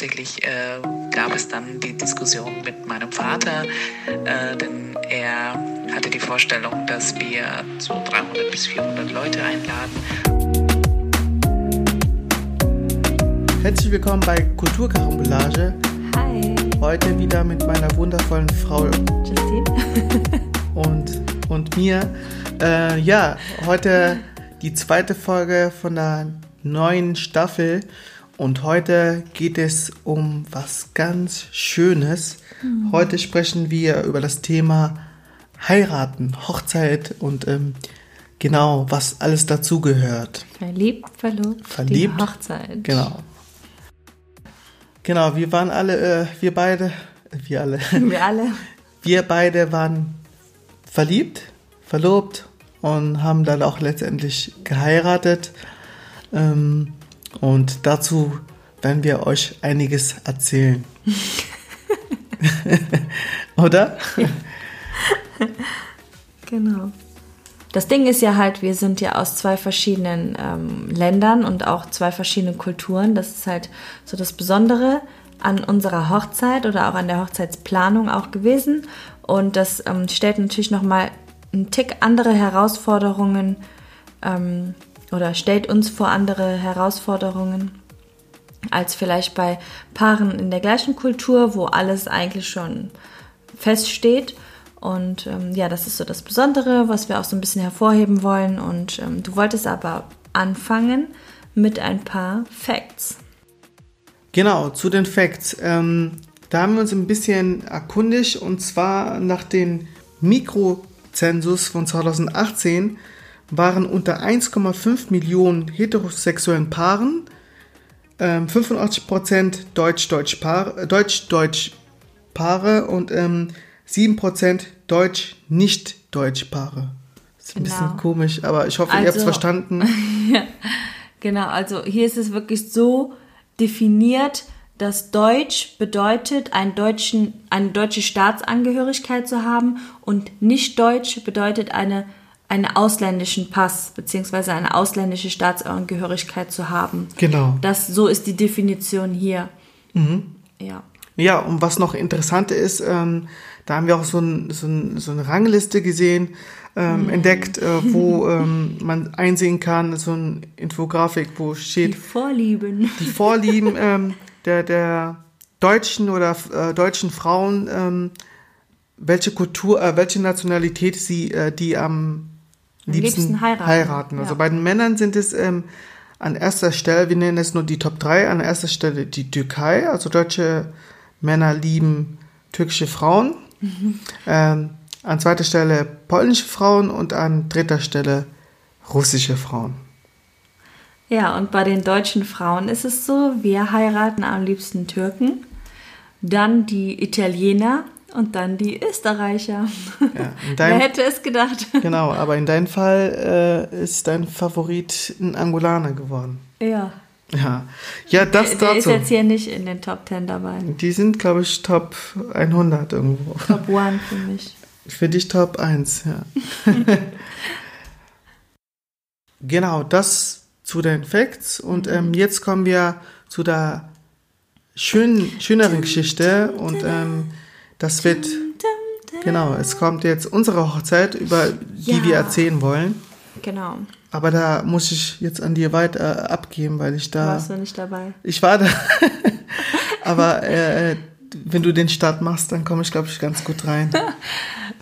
hauptsächlich äh, gab es dann die Diskussion mit meinem Vater, äh, denn er hatte die Vorstellung, dass wir so 300 bis 400 Leute einladen. Herzlich willkommen bei Kulturkarambolage. Hi. Heute wieder mit meiner wundervollen Frau Justine. und, und mir. Äh, ja, heute die zweite Folge von der neuen Staffel. Und heute geht es um was ganz Schönes. Mhm. Heute sprechen wir über das Thema Heiraten, Hochzeit und ähm, genau, was alles dazugehört. Verliebt, verlobt, Verliebt. die Hochzeit. Genau. Genau, wir waren alle, äh, wir beide, äh, wir alle, Wir alle. wir beide waren verliebt, verlobt und haben dann auch letztendlich geheiratet. Ähm, und dazu werden wir euch einiges erzählen. Oder? Genau. Das Ding ist ja halt, wir sind ja aus zwei verschiedenen ähm, Ländern und auch zwei verschiedenen Kulturen. Das ist halt so das Besondere an unserer Hochzeit oder auch an der Hochzeitsplanung auch gewesen. Und das ähm, stellt natürlich nochmal einen Tick andere Herausforderungen ähm, oder stellt uns vor andere Herausforderungen als vielleicht bei Paaren in der gleichen Kultur, wo alles eigentlich schon feststeht. Und ähm, ja, das ist so das Besondere, was wir auch so ein bisschen hervorheben wollen. Und ähm, du wolltest aber anfangen mit ein paar Facts. Genau, zu den Facts. Ähm, da haben wir uns ein bisschen erkundigt und zwar nach dem Mikrozensus von 2018 waren unter 1,5 Millionen heterosexuellen Paaren ähm, 85% Deutsch-Deutsch-Paare Deutsch -Deutsch Paare und ähm, 7% Deutsch-Nicht-Deutsch-Paare. Ist ein Genau. bisschen komisch, aber ich hoffe, ihr habt es Also- verstanden. Genau, also hier ist es wirklich so definiert, dass Deutsch bedeutet, einen deutschen, eine deutsche Staatsangehörigkeit zu haben und nicht Deutsch bedeutet eine, einen ausländischen Pass bzw. eine ausländische Staatsangehörigkeit zu haben. Genau. Das, so ist die Definition hier. Ja. Ja, und was noch interessant ist, ähm, da haben wir auch so, ein, so, ein, so eine Rangliste gesehen, ähm, entdeckt, äh, wo ähm, man einsehen kann, so eine Infografik, wo Die steht Vorlieben. die Vorlieben ähm, der, der deutschen oder äh, deutschen Frauen, ähm, welche Kultur, äh, welche Nationalität sie die, äh, die am liebsten, liebsten heiraten. heiraten. Also Ja. bei den Männern sind es ähm, an erster Stelle, wir nennen es nur die Top 3, an erster Stelle die Türkei, also deutsche Männer lieben türkische Frauen. Ähm, an zweiter Stelle polnische Frauen und an dritter Stelle russische Frauen. Ja, und bei den deutschen Frauen ist es so, wir heiraten am liebsten Türken, dann die Italiener und dann die Österreicher. Ja, in Wer hätte es gedacht? genau, aber in deinem Fall äh, ist dein Favorit ein Angolaner geworden. Ja. Ja, ja das Der ist dazu. jetzt hier nicht in den Top 10 dabei. Die sind, glaube ich, Top 100 irgendwo. Top 1 für mich. Für dich Top 1, ja. genau, das zu den Facts. Und ähm, jetzt kommen wir zu der schönen, schöneren Geschichte. Und ähm, das wird, genau, es kommt jetzt unsere Hochzeit, über die Ja. wir erzählen wollen. Genau. Aber da muss ich jetzt an dir weiter äh, abgeben, weil ich da. Warst du nicht dabei? Ich war da. Aber äh, wenn du den Start machst, dann komme ich, glaube ich, ganz gut rein.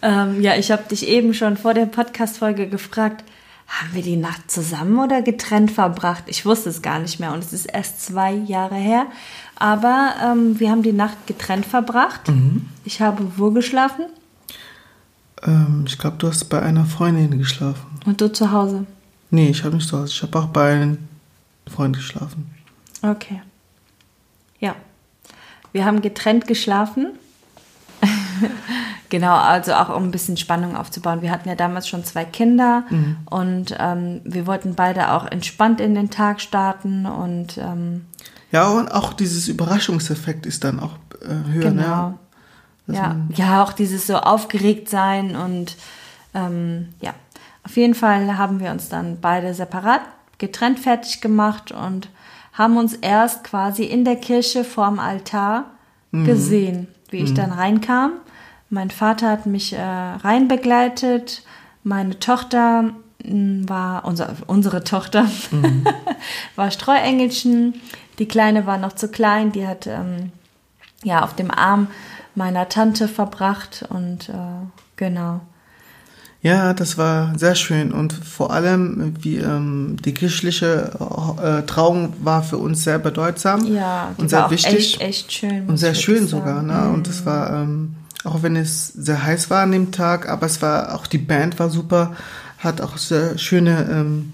Ähm, ja, ich habe dich eben schon vor der Podcast-Folge gefragt, haben wir die Nacht zusammen oder getrennt verbracht? Ich wusste es gar nicht mehr und es ist erst zwei Jahre her. Aber ähm, wir haben die Nacht getrennt verbracht. Ich habe wo geschlafen Ähm, ich glaube, du hast bei einer Freundin geschlafen. und du zu Hause. Nee, ich habe nicht zu Hause. Ich habe auch bei einem Freund geschlafen. Okay. Ja. Wir haben getrennt geschlafen. genau, also auch um ein bisschen Spannung aufzubauen. Wir hatten ja damals schon zwei Kinder und ähm, wir wollten beide auch entspannt in den Tag starten und ähm, Ja, und auch dieses Überraschungseffekt ist dann auch äh, höher. genau. Ne? Ja, ja, auch dieses so aufgeregt sein und ähm, ja, auf jeden Fall haben wir uns dann beide separat getrennt fertig gemacht und haben uns erst quasi in der Kirche vorm Altar gesehen, wie ich dann reinkam. Mein Vater hat mich äh, reinbegleitet. Meine Tochter mh, war, unser, unsere Tochter war Streuengelchen. Die Kleine war noch zu klein, die hat ähm, ja auf dem Arm meiner Tante verbracht und äh, genau. Ja, das war sehr schön und vor allem wie ähm, die kirchliche äh, Trauung war für uns sehr bedeutsam Ja, und sehr wichtig echt, echt schön. und sehr schön sogar. Ne? Und es war ähm, auch wenn es sehr heiß war an dem Tag, aber es war auch die Band war super, hat auch sehr schöne ähm,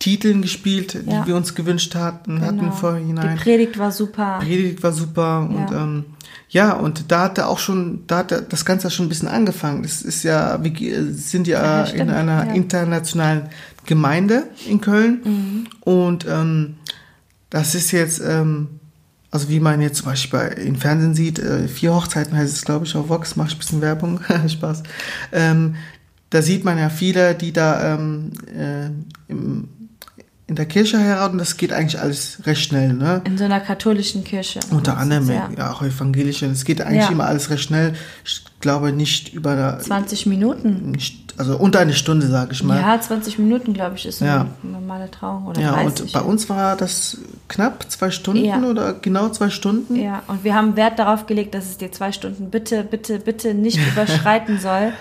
Titeln gespielt, Ja. die wir uns gewünscht hatten, hatten im Genau. Vorhinein. Die Predigt war super. Predigt war super und Ja. ähm, ja, und da hat er auch schon, da hat er das Ganze schon ein bisschen angefangen. Das ist ja, wir ge- sind ja, Ja, in einer ja. internationalen Gemeinde in Köln Mhm. und ähm, das ist jetzt, ähm, also wie man jetzt zum Beispiel bei, im Fernsehen sieht, äh, vier Hochzeiten heißt es, glaube ich, auf Vox, mache ich ein bisschen Werbung, Spaß. Ähm, da sieht man ja viele, die da ähm, äh, im, in der Kirche heiraten, das geht eigentlich alles recht schnell, ne? In so einer katholischen Kirche. Unter anderem, Ja. ja, auch evangelische. Es geht eigentlich Ja. immer alles recht schnell. Ich glaube nicht über der, 20 Minuten. nicht, also unter eine Stunde, sage ich mal. Ja, 20 Minuten, glaube ich, ist eine Ja. normale Trauung. Oder Ja, 30. und bei uns war das knapp zwei Stunden oder genau zwei Stunden. Ja, und wir haben Wert darauf gelegt, dass es die zwei Stunden bitte, bitte, bitte nicht überschreiten soll.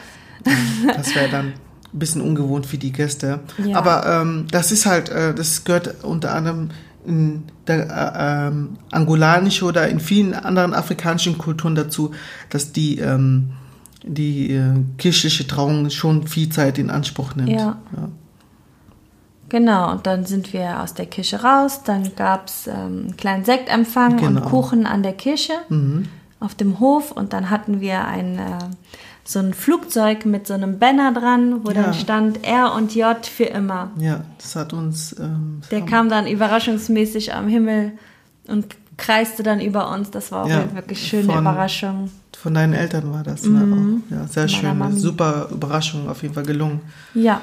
Das wäre dann bisschen ungewohnt für die Gäste. Ja. Aber ähm, das ist halt, äh, das gehört unter anderem in der äh, ähm, angolanische oder in vielen anderen afrikanischen Kulturen dazu, dass die, ähm, die äh, kirchliche Trauung schon viel Zeit in Anspruch nimmt. Ja. Genau, und dann sind wir aus der Kirche raus. Dann gab es ähm, einen kleinen Sektempfang und Genau. Kuchen an der Kirche auf dem Hof. Und dann hatten wir ein, äh, so ein Flugzeug mit so einem Banner dran, wo Ja. dann stand R und J für immer. Ja, das hat uns. Ähm, Der kam dann überraschungsmäßig am Himmel und kreiste dann über uns. Das war auch Ja, eine wirklich schöne von- Überraschung. Von deinen Eltern war das, ne? Auch. Ja, sehr schön. Super Überraschung, auf jeden Fall gelungen. Ja.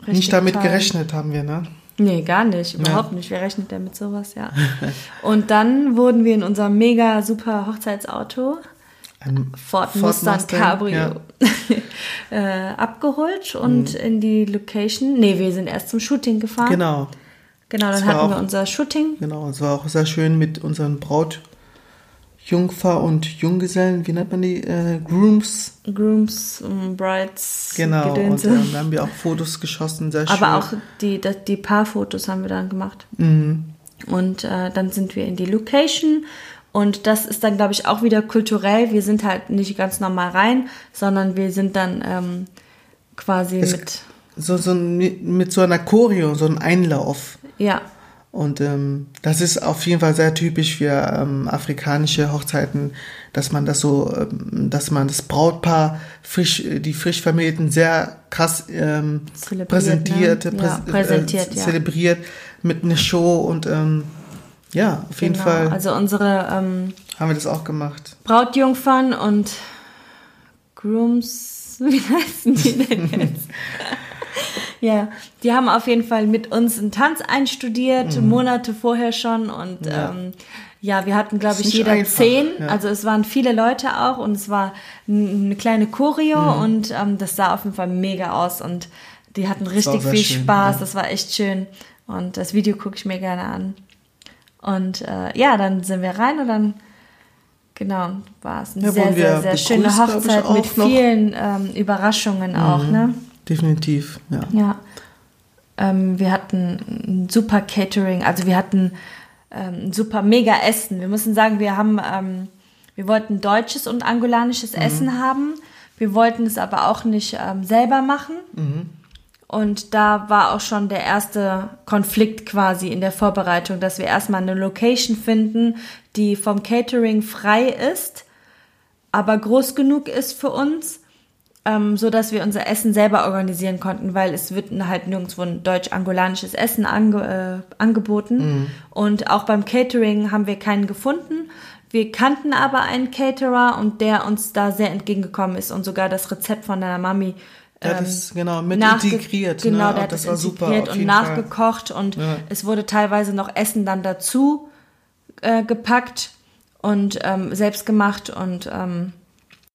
richtig Nicht damit toll. gerechnet haben wir, ne? Nee, gar nicht, überhaupt nicht. Wer rechnet denn mit sowas, ja. und dann wurden wir in unserem mega super Hochzeitsauto, Ein Ford, Ford Mustang, Mustang, Cabrio, äh, abgeholt und in die Location. Nee, wir sind erst zum Shooting gefahren. Mhm. Genau, Genau, dann hatten wir auch- unser Shooting. genau. Es war auch sehr schön mit unseren Braut, Jungfer und Junggesellen, wie nennt man die? Äh, Grooms. Grooms, ähm, Brides, Genau. Und Gedönse. ähm, da haben wir auch Fotos geschossen, sehr schön. Aber auch die, die, die Paarfotos haben wir dann gemacht. Mhm. Und äh, dann sind wir in die Location. Und das ist dann, glaube ich, auch wieder kulturell. Wir sind halt nicht ganz normal rein, sondern wir sind dann ähm, quasi Es- mit. so, so ein- mit so einer Choreo, so ein Einlauf. Ja, Und ähm, das ist auf jeden Fall sehr typisch für ähm, afrikanische Hochzeiten, dass man das so, ähm, dass man das Brautpaar, frisch, die frisch Vermählten sehr krass ähm, Zelebriert, präsentiert, ne? Ja, präsentiert, äh, ja. zelebriert mit einer Show und ähm, ja, auf jeden genau. Fall Also unsere ähm, haben wir das auch gemacht. Brautjungfern und Grooms, wie heißen die denn jetzt? ja, die haben auf jeden Fall mit uns einen Tanz einstudiert, Monate vorher schon und Mhm. Ja. ähm, ja, wir hatten, glaube ich, jeder einfach, zehn. ja. Also es waren viele Leute auch und es war eine kleine Choreo Mhm. und ähm, das sah auf jeden Fall mega aus und die hatten richtig viel schön, Spaß. ja. Das war echt schön und das Video gucke ich mir gerne an. Und äh, ja, dann sind wir rein und dann genau war es eine Ja, sehr, sehr, sehr schöne begrüßt, Hochzeit mit. Mhm. vielen ähm, Überraschungen auch, ne? Definitiv, ja. Ja. Ähm, wir hatten ein super Catering, also wir hatten ähm, ein super mega Essen. Wir müssen sagen, wir haben, ähm, wir wollten deutsches und angolanisches Essen haben. Wir wollten es aber auch nicht ähm, selber machen. Und da war auch schon der erste Konflikt quasi in der Vorbereitung, dass wir erstmal eine Location finden, die vom Catering frei ist, aber groß genug ist für uns, ähm, so dass wir unser Essen selber organisieren konnten, weil es wird halt nirgendwo ein deutsch-angolanisches Essen ange äh, angeboten. Und auch beim Catering haben wir keinen gefunden. Wir kannten aber einen Caterer und der uns da sehr entgegengekommen ist und sogar das Rezept von deiner Mami Der hat es, genau, mit integriert, ne? Genau, Und der hat das das war super, integriert auf und jeden Fall. nachgekocht und Ja. es wurde teilweise noch Essen dann dazu äh, gepackt und ähm, selbst gemacht und ähm,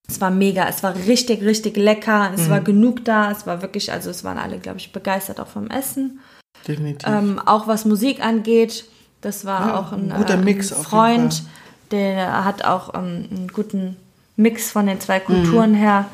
es war mega, es war richtig, richtig lecker, es Mhm. war genug da, es war wirklich, also es waren alle, glaube ich, begeistert auch vom Essen. Definitiv. Ähm, auch was Musik angeht, das war Ja, auch ein, ein guter äh, Mix ein jeden Freund, der hat auch ähm, einen guten Mix von den zwei Mhm. Kulturen her,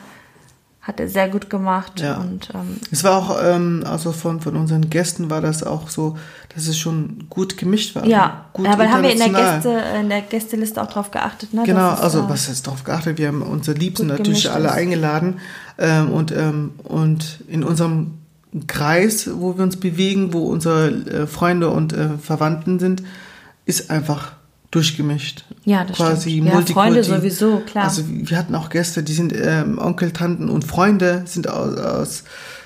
hat er sehr gut gemacht Ja. und ähm, Es war auch, ähm, also von, von unseren Gästen war das auch so, dass es schon gut gemischt war. ja, gut aber haben wir in der. Gäste, in der Gästeliste auch drauf geachtet, ne? Genau, es, also äh, was ist darauf geachtet? Wir haben unsere Liebsten natürlich alle ist. eingeladen ähm, und, ähm, und in unserem Kreis, wo wir uns bewegen, wo unsere äh, Freunde und äh, Verwandten sind, ist einfach durchgemischt. Ja, das Quasi stimmt. Ja, Multikulti. Freunde sowieso, klar. Also wir hatten auch Gäste, die sind ähm, Onkel, Tanten und Freunde, sind aus, aus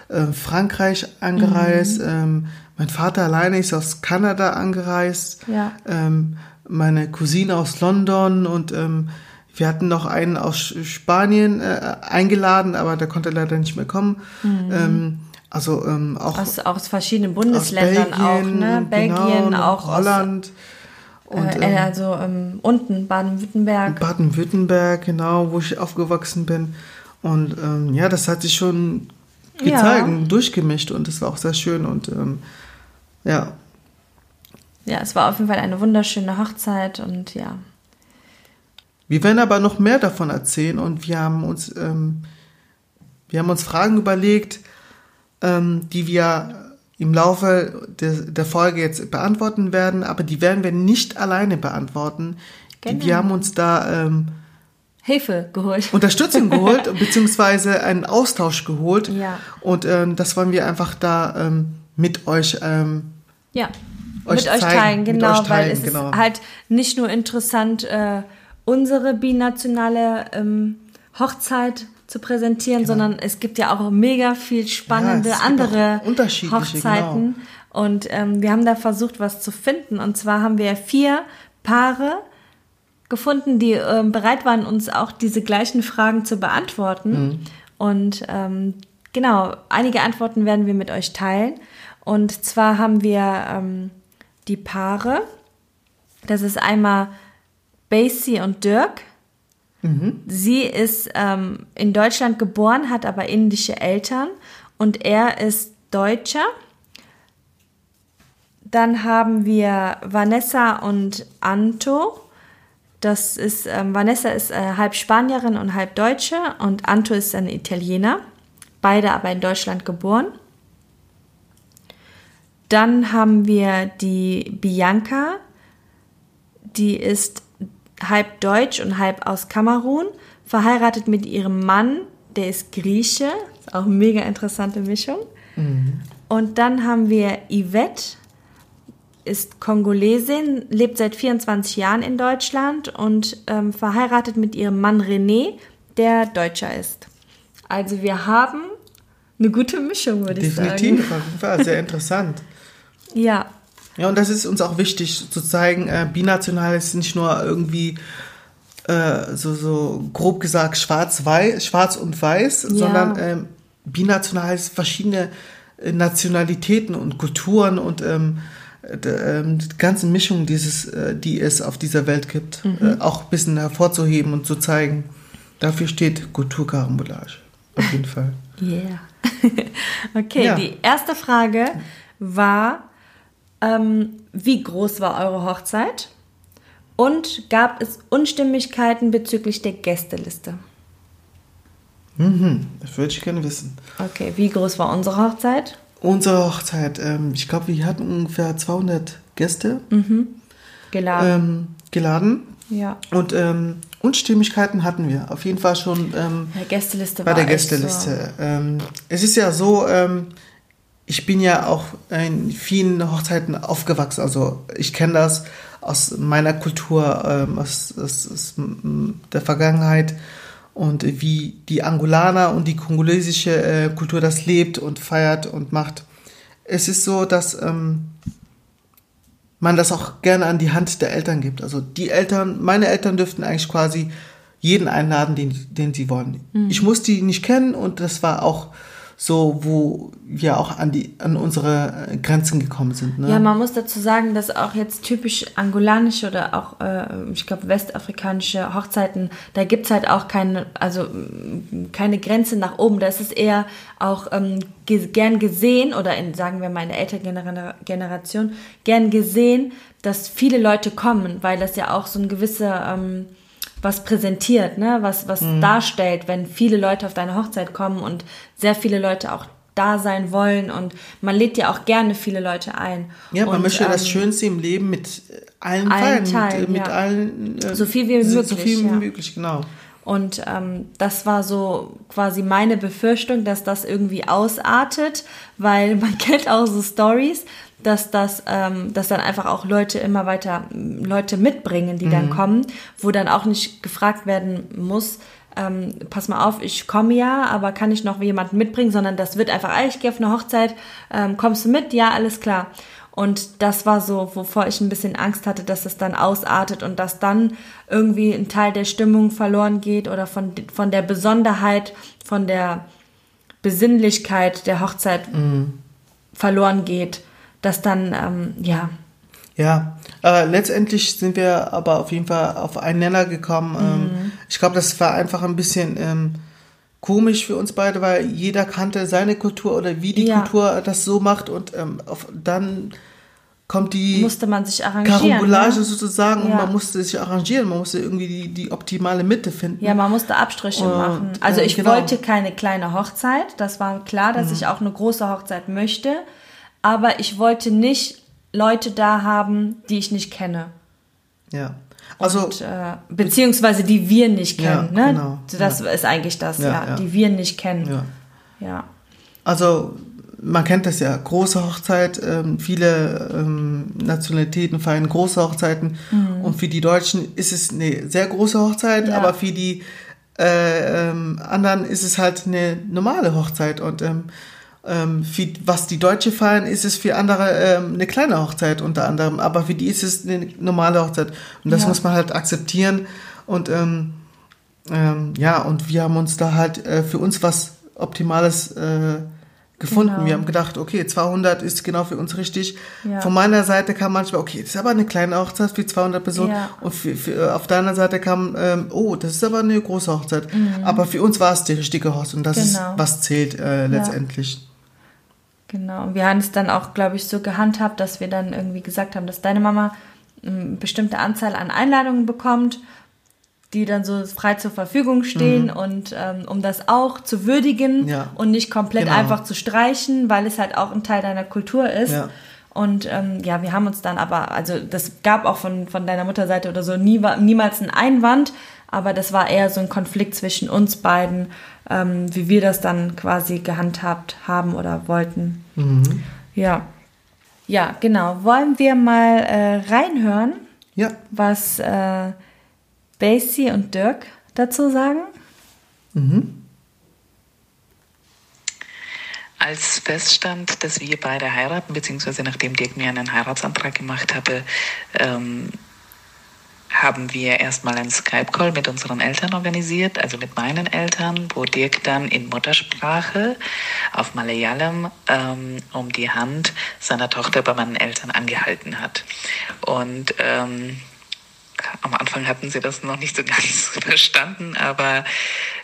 äh, Frankreich angereist. Mhm. Ähm, mein Vater alleine ist aus Kanada angereist. Ja. Ähm, meine Cousine aus London und ähm, wir hatten noch einen aus Spanien äh, eingeladen, aber der konnte leider nicht mehr kommen. Ähm, also ähm, auch Mhm. aus, aus verschiedenen aus Bundesländern Belgien, auch, ne? Belgien, genau, auch Holland aus, und äh, ähm, also ähm, unten Baden-Württemberg. Baden-Württemberg, genau, wo ich aufgewachsen bin. Und ähm, ja, das hat sich schon Ja. gezeigt, durchgemischt und das war auch sehr schön und ähm, ja, Ja, es war auf jeden Fall eine wunderschöne Hochzeit und ja. Wir werden aber noch mehr davon erzählen und wir haben uns, ähm, wir haben uns Fragen überlegt, die wir im Laufe der, der Folge jetzt beantworten werden, aber die werden wir nicht alleine beantworten. Genau. wir haben uns da ähm, Hilfe geholt. Unterstützung geholt, beziehungsweise einen Austausch geholt. Ja. Und ähm, das wollen wir einfach da ähm, mit euch ähm, Ja, Euch mit euch zeigen, teilen, mit genau, euch teilen, weil es genau. ist halt nicht nur interessant, äh, unsere binationale ähm, Hochzeit zu präsentieren, sondern es gibt ja auch mega viel spannende Genau. Ja, andere Hochzeiten. Und ähm, wir haben da versucht, was zu finden. Und zwar haben wir vier Paare gefunden, die ähm, bereit waren, uns auch diese gleichen Fragen zu beantworten. Mhm. Und ähm, genau, einige Antworten werden wir mit euch teilen. Und zwar haben wir ähm, die Paare. Das ist einmal Basie und Dirk. Sie ist ähm, in Deutschland geboren, hat aber indische Eltern und er ist Deutscher. Dann haben wir Vanessa und Anto. Das ist, ähm, Vanessa ist äh, halb Spanierin und halb Deutsche und Anto ist ein Italiener. Beide aber in Deutschland geboren. Dann haben wir die Bianca. Die ist halb deutsch und halb aus Kamerun. Verheiratet mit ihrem Mann, der ist Grieche. Ist auch eine mega interessante Mischung. Und dann haben wir Yvette, ist Kongolesin, lebt seit 24 Jahren in Deutschland und ähm, verheiratet mit ihrem Mann René, der Deutscher ist. Also wir haben eine gute Mischung, würde ich sagen. definitiv, sehr interessant. Ja, Ja, und das ist uns auch wichtig zu zeigen, äh, binational ist nicht nur irgendwie äh, so, so grob gesagt schwarz-weiß, schwarz und weiß, sondern ähm, binational ist verschiedene äh, Nationalitäten und Kulturen und ähm, ähm, die ganzen Mischungen, dieses, äh, die es auf dieser Welt gibt, äh, auch ein bisschen hervorzuheben und zu zeigen. Dafür steht Kulturkarambolage. Auf jeden Fall. Yeah. okay, Ja. die erste Frage war, ähm, wie groß war eure Hochzeit? Und gab es Unstimmigkeiten bezüglich der Gästeliste? Mhm, das würde ich gerne wissen. Okay, wie groß war unsere Hochzeit? Unsere Hochzeit, ähm, ich glaube, wir hatten ungefähr 200 Gäste Geladen. ähm, geladen ja. und ähm, Unstimmigkeiten hatten wir auf jeden Fall schon ähm, Gästeliste bei war der Gästeliste. Ähm, es ist ja so, ähm, ich bin ja auch in vielen Hochzeiten aufgewachsen, also ich kenne das aus meiner Kultur, ähm, aus, aus, aus der Vergangenheit und wie die Angolaner und die kongolesische äh, Kultur das lebt und feiert und macht. Es ist so, dass ähm, man das auch gerne an die Hand der Eltern gibt. Also die Eltern, meine Eltern dürften eigentlich quasi jeden einladen, den, den sie wollen. Ich muss die nicht kennen und das war auch so, wo wir auch an die, an unsere äh, Grenzen gekommen sind. Ne? Ja, man muss dazu sagen, dass auch jetzt typisch angolanische oder auch, äh, ich glaube, westafrikanische Hochzeiten, da gibt's halt auch keine, also keine Grenze nach oben. Da ist es eher auch ähm, gern gesehen oder in, sagen wir mal, in der älteren Generation, gern gesehen, dass viele Leute kommen, weil das ja auch so ein gewisser, ähm, was präsentiert, ne? was, was mhm. darstellt, wenn viele Leute auf deine Hochzeit kommen und sehr viele Leute auch da sein wollen und man lädt ja auch gerne viele Leute ein. Ja, man und, möchte ähm, das Schönste im Leben mit allen, allen teilen, mit, mit ja. allen äh, so viel wie möglich. So viel wie ja. möglich, genau. Und ähm, das war so quasi meine Befürchtung, dass das irgendwie ausartet, weil man kennt auch so Stories, dass das, ähm, dass dann einfach auch Leute immer weiter Leute mitbringen, die mhm. dann kommen, wo dann auch nicht gefragt werden muss, ähm, pass mal auf, ich komme ja, aber kann ich noch jemanden mitbringen, sondern das wird einfach, ah, ich gehe auf eine Hochzeit, ähm, kommst du mit? Ja, alles klar. Und das war so, wovor ich ein bisschen Angst hatte, dass es dann ausartet und dass dann irgendwie ein Teil der Stimmung verloren geht oder von, von der Besonderheit, von der Besinnlichkeit der Hochzeit mhm. verloren geht dass dann, ähm, ja. Ja, äh, letztendlich sind wir aber auf jeden Fall auf einen Nenner gekommen. Ähm, mhm. ich glaube, das war einfach ein bisschen ähm, komisch für uns beide, weil jeder kannte seine Kultur oder wie die ja. Kultur das so macht und ähm, auf, dann kommt die musste man sich arrangieren, Karambolage ne? sozusagen ja. und man musste sich arrangieren, man musste irgendwie die, die optimale Mitte finden. Ja, man musste Abstriche und, machen. Also ich genau. wollte keine kleine Hochzeit, das war klar, dass mhm. ich auch eine große Hochzeit möchte aber ich wollte nicht Leute da haben, die ich nicht kenne. Ja. Also, und, äh, beziehungsweise die wir nicht kennen. Ja, ne? Genau, das ja. ist eigentlich das, ja, ja, die wir nicht kennen. Ja. Also man kennt das ja, große Hochzeit, ähm, viele ähm, Nationalitäten feiern große Hochzeiten mhm. und für die Deutschen ist es eine sehr große Hochzeit, aber für die äh, ähm, anderen ist es halt eine normale Hochzeit und ähm, für, was die Deutsche feiern, ist es für andere ähm, eine kleine Hochzeit unter anderem, aber für die ist es eine normale Hochzeit. Und das ja. muss man halt akzeptieren. Und ähm, ähm, ja, und wir haben uns da halt äh, für uns was Optimales äh, gefunden. Genau. Wir haben gedacht, okay, 200 ist genau für uns richtig. Ja. Von meiner Seite kam manchmal, okay, das ist aber eine kleine Hochzeit für 200 Personen. Ja. Und für, für, auf deiner Seite kam, ähm, oh, das ist aber eine große Hochzeit. Mhm. Aber für uns war es die richtige Hochzeit und das genau. ist, was zählt äh, letztendlich. Genau. Wir haben es dann auch, glaube ich, so gehandhabt, dass wir dann irgendwie gesagt haben, dass deine Mama eine bestimmte Anzahl an Einladungen bekommt, die dann so frei zur Verfügung stehen mhm. und ähm, um das auch zu würdigen ja. und nicht komplett genau. einfach zu streichen, weil es halt auch ein Teil deiner Kultur ist. Ja. Und ähm, ja, wir haben uns dann aber, also das gab auch von, von deiner Mutterseite oder so nie, niemals einen Einwand, aber das war eher so ein Konflikt zwischen uns beiden ähm, wie wir das dann quasi gehandhabt haben oder wollten. Mhm. Ja. Ja, genau. Wollen wir mal äh, reinhören, ja. was äh, Basie und Dirk dazu sagen? Mhm. Als feststand, dass wir beide heiraten, beziehungsweise nachdem Dirk mir einen Heiratsantrag gemacht hatte, ähm, haben wir erstmal einen Skype-Call mit unseren Eltern organisiert, also mit meinen Eltern, wo Dirk dann in Muttersprache auf Malayalam ähm, um die Hand seiner Tochter bei meinen Eltern angehalten hat. Und ähm, am Anfang hatten sie das noch nicht so ganz verstanden, aber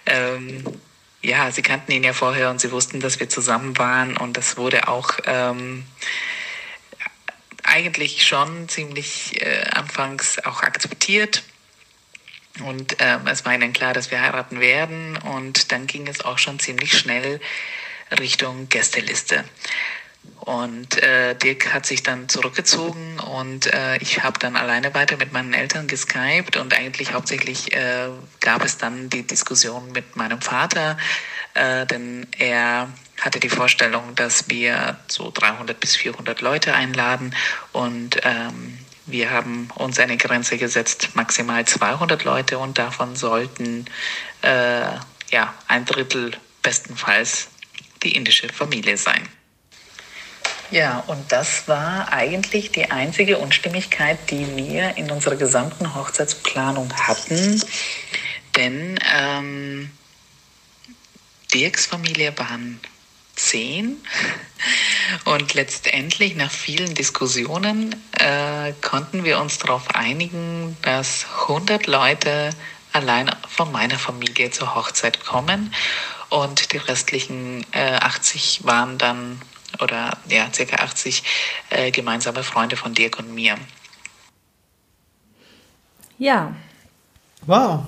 ähm, ja, sie kannten ihn ja vorher und sie wussten, dass wir zusammen waren und das wurde auch ähm, eigentlich schon ziemlich äh, anfangs auch akzeptiert. Und ähm, es war ihnen klar, dass wir heiraten werden. Und dann ging es auch schon ziemlich schnell Richtung Gästeliste. Und äh, Dirk hat sich dann zurückgezogen und äh, ich habe dann alleine weiter mit meinen Eltern geskypt und eigentlich hauptsächlich äh, gab es dann die Diskussion mit meinem Vater, äh, denn er hatte die Vorstellung, dass wir so 300 bis 400 Leute einladen und ähm, wir haben uns eine Grenze gesetzt, maximal 200 Leute und davon sollten äh, ja ein Drittel bestenfalls die indische Familie sein. Ja, und das war eigentlich die einzige Unstimmigkeit, die wir in unserer gesamten Hochzeitsplanung hatten. Denn ähm, Dirks Familie waren zehn. Und letztendlich, nach vielen Diskussionen, äh, konnten wir uns darauf einigen, dass 100 Leute allein von meiner Familie zur Hochzeit kommen und die restlichen äh, 80 waren dann, oder ja, circa 80 äh, gemeinsame Freunde von Dirk und mir. Ja. Wow,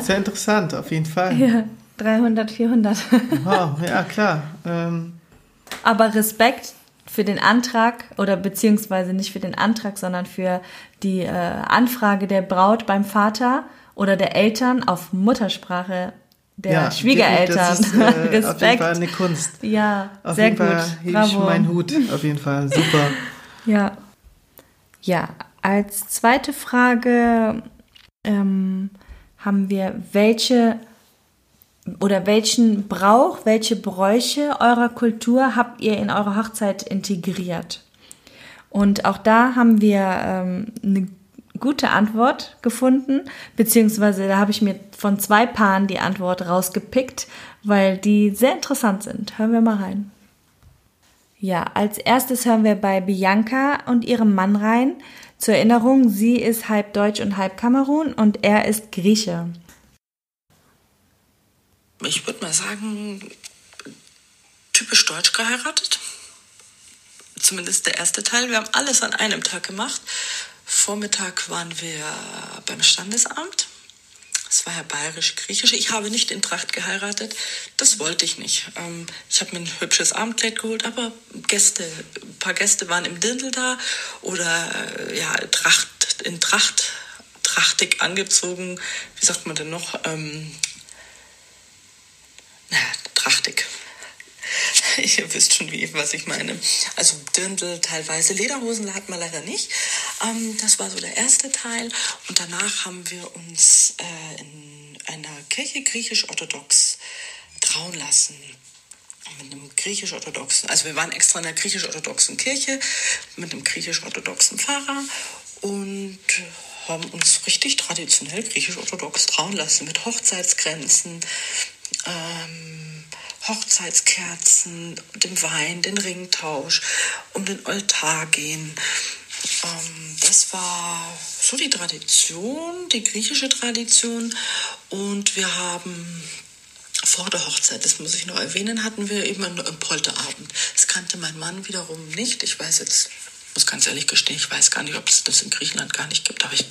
sehr interessant, auf jeden Fall. Ja, 300, 400. wow, ja klar. Ähm. Aber Respekt für den Antrag oder beziehungsweise nicht für den Antrag, sondern für die äh, Anfrage der Braut beim Vater oder der Eltern auf Muttersprache der ja, Schwiegereltern. Das ist, äh, Respekt. Auf jeden Fall eine Kunst. Ja, auf sehr jeden gut. Fall hebe ich meinen Hut. Auf jeden Fall super. ja. Ja, als zweite Frage ähm, haben wir, welche oder welchen Brauch, welche Bräuche eurer Kultur habt ihr in eure Hochzeit integriert? Und auch da haben wir ähm, eine gute Antwort gefunden, beziehungsweise da habe ich mir von zwei Paaren die Antwort rausgepickt, weil die sehr interessant sind. Hören wir mal rein. Ja, als erstes hören wir bei Bianca und ihrem Mann rein. Zur Erinnerung, sie ist halb Deutsch und halb Kamerun und er ist Grieche. Ich würde mal sagen, typisch deutsch geheiratet. Zumindest der erste Teil. Wir haben alles an einem Tag gemacht. Vormittag waren wir beim Standesamt. Es war ja bayerisch-griechisch. Ich habe nicht in Tracht geheiratet. Das wollte ich nicht. Ähm, ich habe mir ein hübsches Abendkleid geholt, aber Gäste, ein paar Gäste waren im Dirndl da oder äh, ja, Tracht, in Tracht, trachtig angezogen. Wie sagt man denn noch? Na, trachtig. Ihr wisst schon, wie, was ich meine. Also Dirndl teilweise. Lederhosen hatten wir leider nicht. Ähm, das war so der erste Teil. Und danach haben wir uns äh, in einer Kirche griechisch-orthodox trauen lassen. Mit einem griechisch-orthodoxen, also wir waren extra in einer griechisch-orthodoxen Kirche mit einem griechisch-orthodoxen Pfarrer und haben uns richtig traditionell griechisch-orthodox trauen lassen mit Hochzeitsgrenzen. Ähm, Hochzeitskerzen, dem Wein, den Ringtausch, um den Altar gehen. Ähm, das war so die Tradition, die griechische Tradition. Und wir haben vor der Hochzeit, das muss ich noch erwähnen, hatten wir eben einen Polterabend. Das kannte mein Mann wiederum nicht. Ich weiß jetzt, muss ganz ehrlich gestehen, ich weiß gar nicht, ob es das in Griechenland gar nicht gibt, aber ich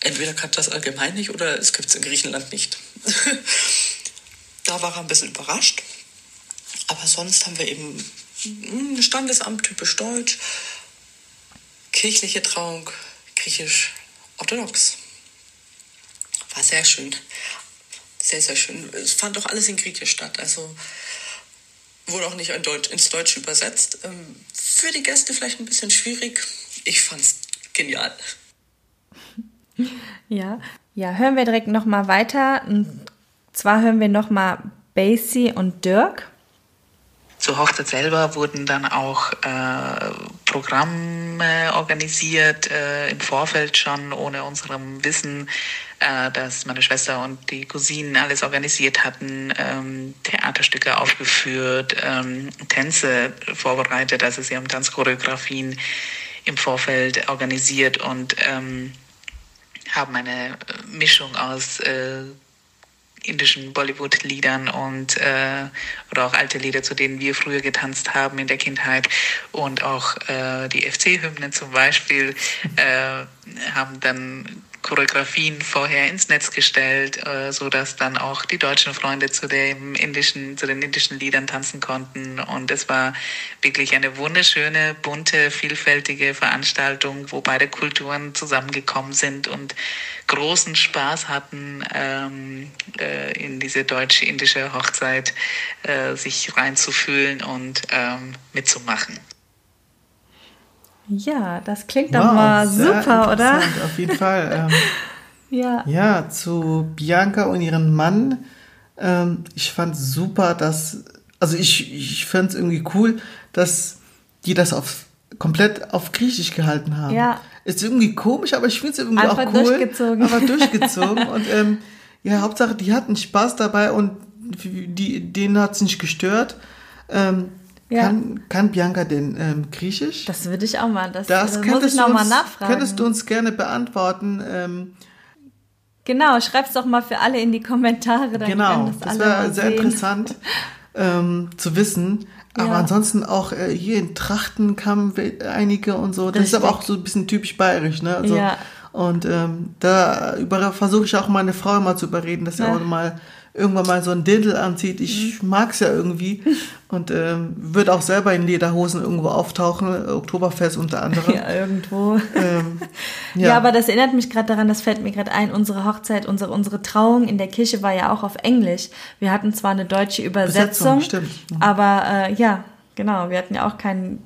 entweder kannte das allgemein nicht oder es gibt es in Griechenland nicht. Da war er ein bisschen überrascht. Aber sonst haben wir eben Standesamt, typisch deutsch, kirchliche Trauung, griechisch, orthodox. War sehr schön. Sehr, sehr schön. Es fand auch alles in Griechisch statt. Also wurde auch nicht in Deutsch, ins Deutsche übersetzt. Ähm, für die Gäste vielleicht ein bisschen schwierig. Ich fand es genial. Ja, ja, hören wir direkt nochmal weiter. Zwar hören wir nochmal Basie und Dirk. Zur Hochzeit selber wurden dann auch äh, Programme organisiert, äh, im Vorfeld schon, ohne unserem Wissen, äh, dass meine Schwester und die Cousinen alles organisiert hatten, ähm, Theaterstücke aufgeführt, ähm, Tänze vorbereitet, also sie haben Tanzchoreografien im Vorfeld organisiert und ähm, haben eine Mischung aus äh, indischen Bollywood-Liedern und äh, oder auch alte Lieder, zu denen wir früher getanzt haben in der Kindheit. Und auch äh, die FC-Hymnen zum Beispiel äh, haben dann Choreografien vorher ins Netz gestellt, äh, so dass dann auch die deutschen Freunde zu dem indischen, zu den indischen Liedern tanzen konnten. Und es war wirklich eine wunderschöne, bunte, vielfältige Veranstaltung, wo beide Kulturen zusammengekommen sind und großen Spaß hatten, ähm, äh, in diese deutsch-indische Hochzeit äh, sich reinzufühlen und ähm, mitzumachen. Ja, das klingt wow, doch mal super, oder? Auf jeden Fall. Ähm, ja. Ja, zu Bianca und ihrem Mann. Ähm, ich fand super, dass, also ich, ich fand es irgendwie cool, dass die das auf komplett auf Griechisch gehalten haben. Ja. Ist irgendwie komisch, aber ich finde es irgendwie Einfach auch cool. Durchgezogen. Aber durchgezogen. und ähm, ja, Hauptsache, die hatten Spaß dabei und die, denen hat es nicht gestört. Ähm, Ja. kann, kann Bianca denn ähm, Griechisch? Das würde ich auch mal. Das, Das das muss ich nochmal nachfragen. könntest du uns gerne beantworten. Ähm, genau, schreib's doch mal für alle in die Kommentare. Dann genau, das, das wäre mal sehr sehen. interessant ähm, zu wissen. Aber Ja. ansonsten auch äh, hier in Trachten kamen einige und so. Das ist aber Richtig. auch so ein bisschen typisch bayerisch, ne? Also, Ja. Und ähm, da versuche ich auch meine Frau immer zu überreden, dass sie Ja. auch mal irgendwann mal so ein Dirndl anzieht. Mhm. Ich mag's ja irgendwie und ähm, wird auch selber in Lederhosen irgendwo auftauchen, Oktoberfest unter anderem. Ja, irgendwo. Ähm, Ja. aber das erinnert mich gerade daran, das fällt mir gerade ein, unsere Hochzeit, unsere, unsere Trauung in der Kirche war ja auch auf Englisch. Wir hatten zwar eine deutsche Übersetzung, Besetzung, stimmt. Mhm. aber äh, ja, genau, wir hatten ja auch keine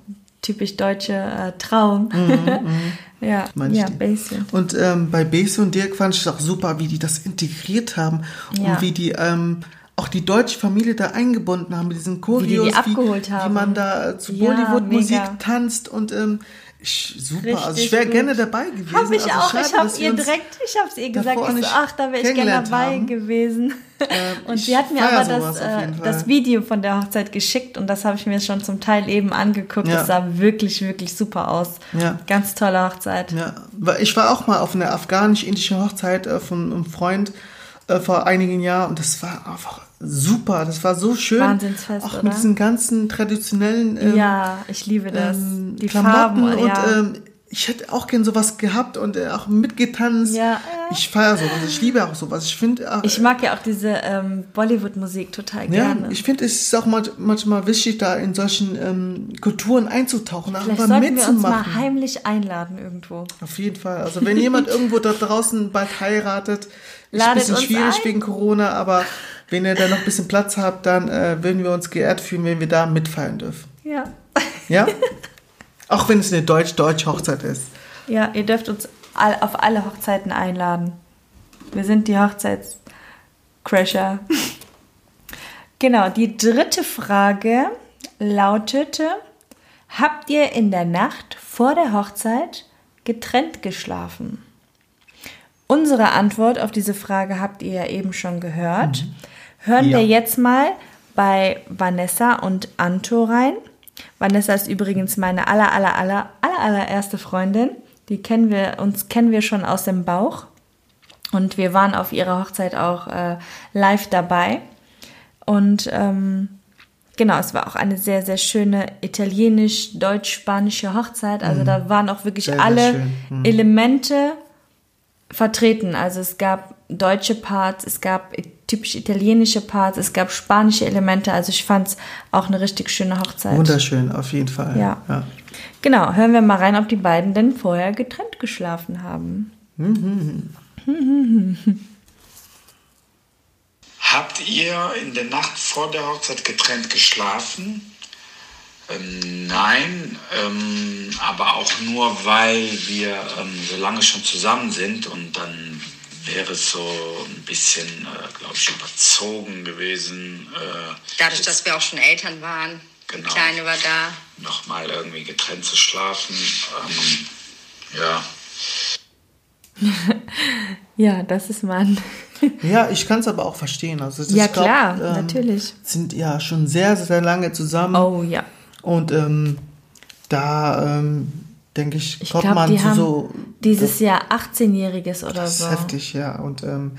typisch deutsche äh, Trauung. ja, Mhm, Meine ja, ich die. Basin. Und ähm, bei Bese und Dirk fand ich es auch super, wie die das integriert haben Ja. und wie die ähm, auch die deutsche Familie da eingebunden haben mit diesen Choreos, die die abgeholt wie, haben. wie man da zu Ja, Bollywood-Musik mega. tanzt und ähm, ich, super. Richtig also ich wäre gerne dabei gewesen. Habe ich also auch. schade, ich habe wir ihr direkt, ich habe es ihr gesagt, ich so, ach, da wäre ich gerne dabei haben. gewesen. und ich sie hat mir aber das, äh, das Video von der Hochzeit geschickt und das habe ich mir schon zum Teil eben angeguckt. Ja. Das sah wirklich, wirklich super aus. Ja. Ganz tolle Hochzeit. Ja, ich war auch mal auf einer afghanisch-indischen Hochzeit äh, von einem Freund äh, vor einigen Jahren und das war einfach super. Das war so schön. Wahnsinnsfest, Auch oder? mit diesen ganzen traditionellen ähm, ja, ich liebe das. ähm, die Klamotten Farben und ja. ähm, ich hätte auch gern sowas gehabt und äh, auch mitgetanzt. Ja, ja. Ich feiere sowas. Ich liebe auch sowas. Ich finde äh, ich mag ja auch diese ähm, Bollywood-Musik total ja, gerne. ich finde, es ist auch manch- manchmal wichtig, da in solchen ähm, Kulturen einzutauchen, Vielleicht einfach sollten wir uns mal mitzumachen. heimlich einladen irgendwo. Auf jeden Fall. Also wenn jemand irgendwo da draußen bald heiratet, ist ein Ladet bisschen schwierig ein. wegen Corona, aber wenn ihr da noch ein bisschen Platz habt, dann äh, würden wir uns geehrt fühlen, wenn wir da mitfeiern dürfen. Ja. Ja? Auch wenn es eine deutsch-deutsche Hochzeit ist. Ja, ihr dürft uns all, auf alle Hochzeiten einladen. Wir sind die Hochzeitscrasher. genau, die dritte Frage lautete, habt ihr in der Nacht vor der Hochzeit getrennt geschlafen? Unsere Antwort auf diese Frage habt ihr ja eben schon gehört. Hören Ja. wir jetzt mal bei Vanessa und Anto rein. Vanessa ist übrigens meine aller, aller, aller, aller, allererste Freundin. Die kennen wir, uns kennen wir schon aus dem Bauch. Und wir waren auf ihrer Hochzeit auch äh, live dabei. Und ähm, genau, es war auch eine sehr, sehr schöne italienisch-deutsch-spanische Hochzeit. Also da waren auch wirklich Sehr, sehr alle schön. Mhm. Elemente vertreten. Also es gab deutsche Parts, es gab typisch italienische Parts, es gab spanische Elemente. Also ich fand es auch eine richtig schöne Hochzeit. Wunderschön, auf jeden Fall. Ja. ja. Genau, hören wir mal rein, ob die beiden denn vorher getrennt geschlafen haben. Habt ihr in der Nacht vor der Hochzeit getrennt geschlafen? Ähm, nein, ähm, aber auch nur, weil wir ähm, so lange schon zusammen sind und dann wäre es so ein bisschen, äh, glaube ich, überzogen gewesen, äh, Dadurch, dass wir auch schon Eltern waren. Genau. Die Kleine war da. nochmal irgendwie getrennt zu schlafen. Ähm, ja. Ja, das ist mein. Ja, ich kann es aber auch verstehen. Also das- Ja, ich glaub, klar, ähm, natürlich. Sind ja schon sehr, sehr lange zusammen. Oh ja. Und ähm, da ähm, denke ich, Ich kommt glaube, man zu so. dieses Jahr 18-Jähriges oder Das so. ist heftig, ja. Und ähm,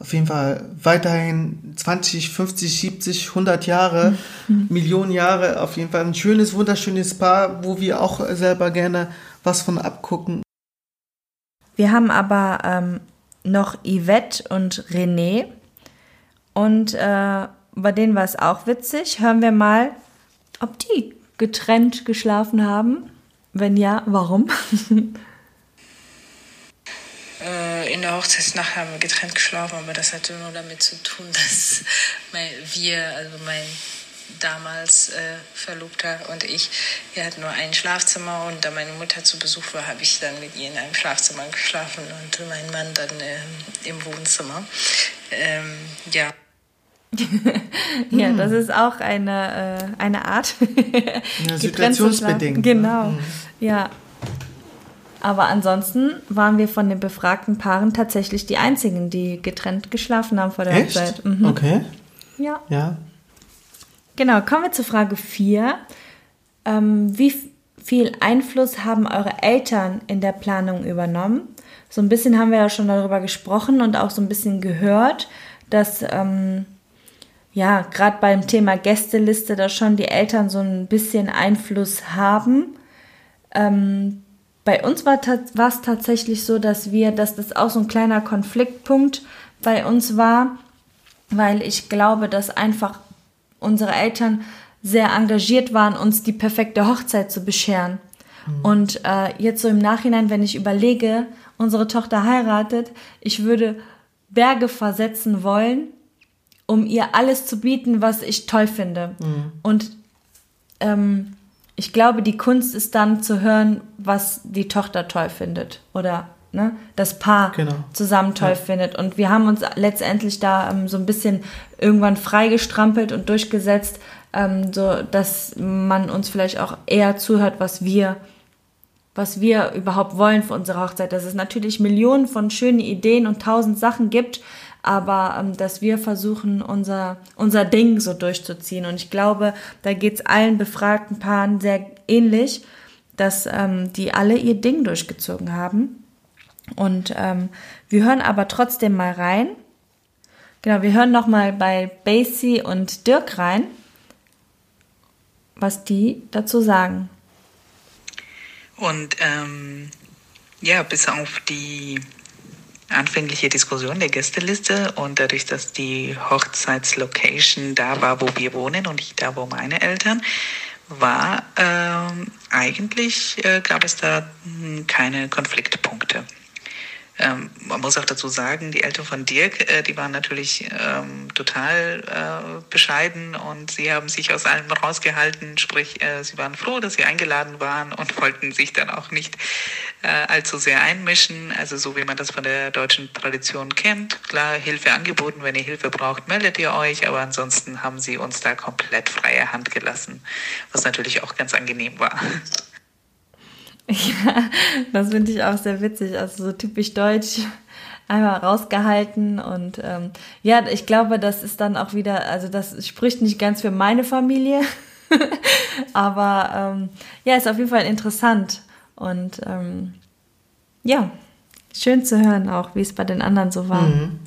auf jeden Fall weiterhin 20, 50, 70, 100 Jahre. Millionen Jahre. Auf jeden Fall ein schönes, wunderschönes Paar, wo wir auch selber gerne was von abgucken. Wir haben aber ähm, noch Yvette und René. Und äh, bei denen war es auch witzig. Hören wir mal, ob die getrennt geschlafen haben. Wenn ja, warum? Äh, in der Hochzeitsnacht haben wir getrennt geschlafen, aber das hatte nur damit zu tun, dass wir, also mein damals äh, Verlobter und ich, wir hatten nur ein Schlafzimmer und da meine Mutter zu Besuch war, habe ich dann mit ihr in einem Schlafzimmer geschlafen und mein Mann dann ähm, im Wohnzimmer. Ähm, ja. Ja, das ist auch eine, äh, eine Art. Ja, situationsbedingt, ne? Genau. Mhm. Ja. Aber ansonsten waren wir von den befragten Paaren tatsächlich die einzigen, die getrennt geschlafen haben vor der Echt? Hochzeit. Mhm. Okay. Ja. Ja. Genau, kommen wir zu Frage 4. Ähm, wie viel Einfluss haben eure Eltern in der Planung übernommen? So ein bisschen haben wir ja schon darüber gesprochen und auch so ein bisschen gehört, dass ähm, ja gerade beim Thema Gästeliste da schon die Eltern so ein bisschen Einfluss haben. Ähm, bei uns war es tatsächlich so, dass wir, dass das auch so ein kleiner Konfliktpunkt bei uns war, weil ich glaube, dass einfach unsere Eltern sehr engagiert waren, uns die perfekte Hochzeit zu bescheren. Mhm. Und äh, jetzt so im Nachhinein, wenn ich überlege, unsere Tochter heiratet, ich würde Berge versetzen wollen, um ihr alles zu bieten, was ich toll finde. Mhm. Und ähm, ich glaube, die Kunst ist dann zu hören, was die Tochter toll findet oder ne, das Paar genau. zusammen toll ja. findet. Und wir haben uns letztendlich da ähm, so ein bisschen irgendwann freigestrampelt und durchgesetzt, ähm, so dass man uns vielleicht auch eher zuhört, was wir was wir überhaupt wollen für unsere Hochzeit. Dass es natürlich Millionen von schönen Ideen und tausend Sachen gibt, aber ähm, dass wir versuchen, unser, unser Ding so durchzuziehen. Und ich glaube, da geht es allen befragten Paaren sehr ähnlich, dass ähm, die alle ihr Ding durchgezogen haben. Und ähm, wir hören aber trotzdem mal rein. Genau, wir hören noch mal bei Basie und Dirk rein, was die dazu sagen. Und ähm, ja, bis auf die anfängliche Diskussion der Gästeliste und dadurch, dass die Hochzeitslocation da war, wo wir wohnen und nicht da, wo meine Eltern, war ähm, eigentlich äh, gab es da hm, keine Konfliktpunkte. Ähm, man muss auch dazu sagen, die Eltern von Dirk, äh, die waren natürlich ähm, total äh, bescheiden und sie haben sich aus allem rausgehalten. Sprich, äh, sie waren froh, dass sie eingeladen waren und wollten sich dann auch nicht äh, allzu sehr einmischen. Also so wie man das von der deutschen Tradition kennt. Klar, Hilfe angeboten, wenn ihr Hilfe braucht, meldet ihr euch. Aber ansonsten haben sie uns da komplett freie Hand gelassen, was natürlich auch ganz angenehm war. Ja, das finde ich auch sehr witzig. Also so typisch deutsch einmal rausgehalten und ähm, ja, ich glaube, das ist dann auch wieder, also das spricht nicht ganz für meine Familie, aber ähm, ja, ist auf jeden Fall interessant und ähm, ja, schön zu hören auch, wie es bei den anderen so war. Mhm.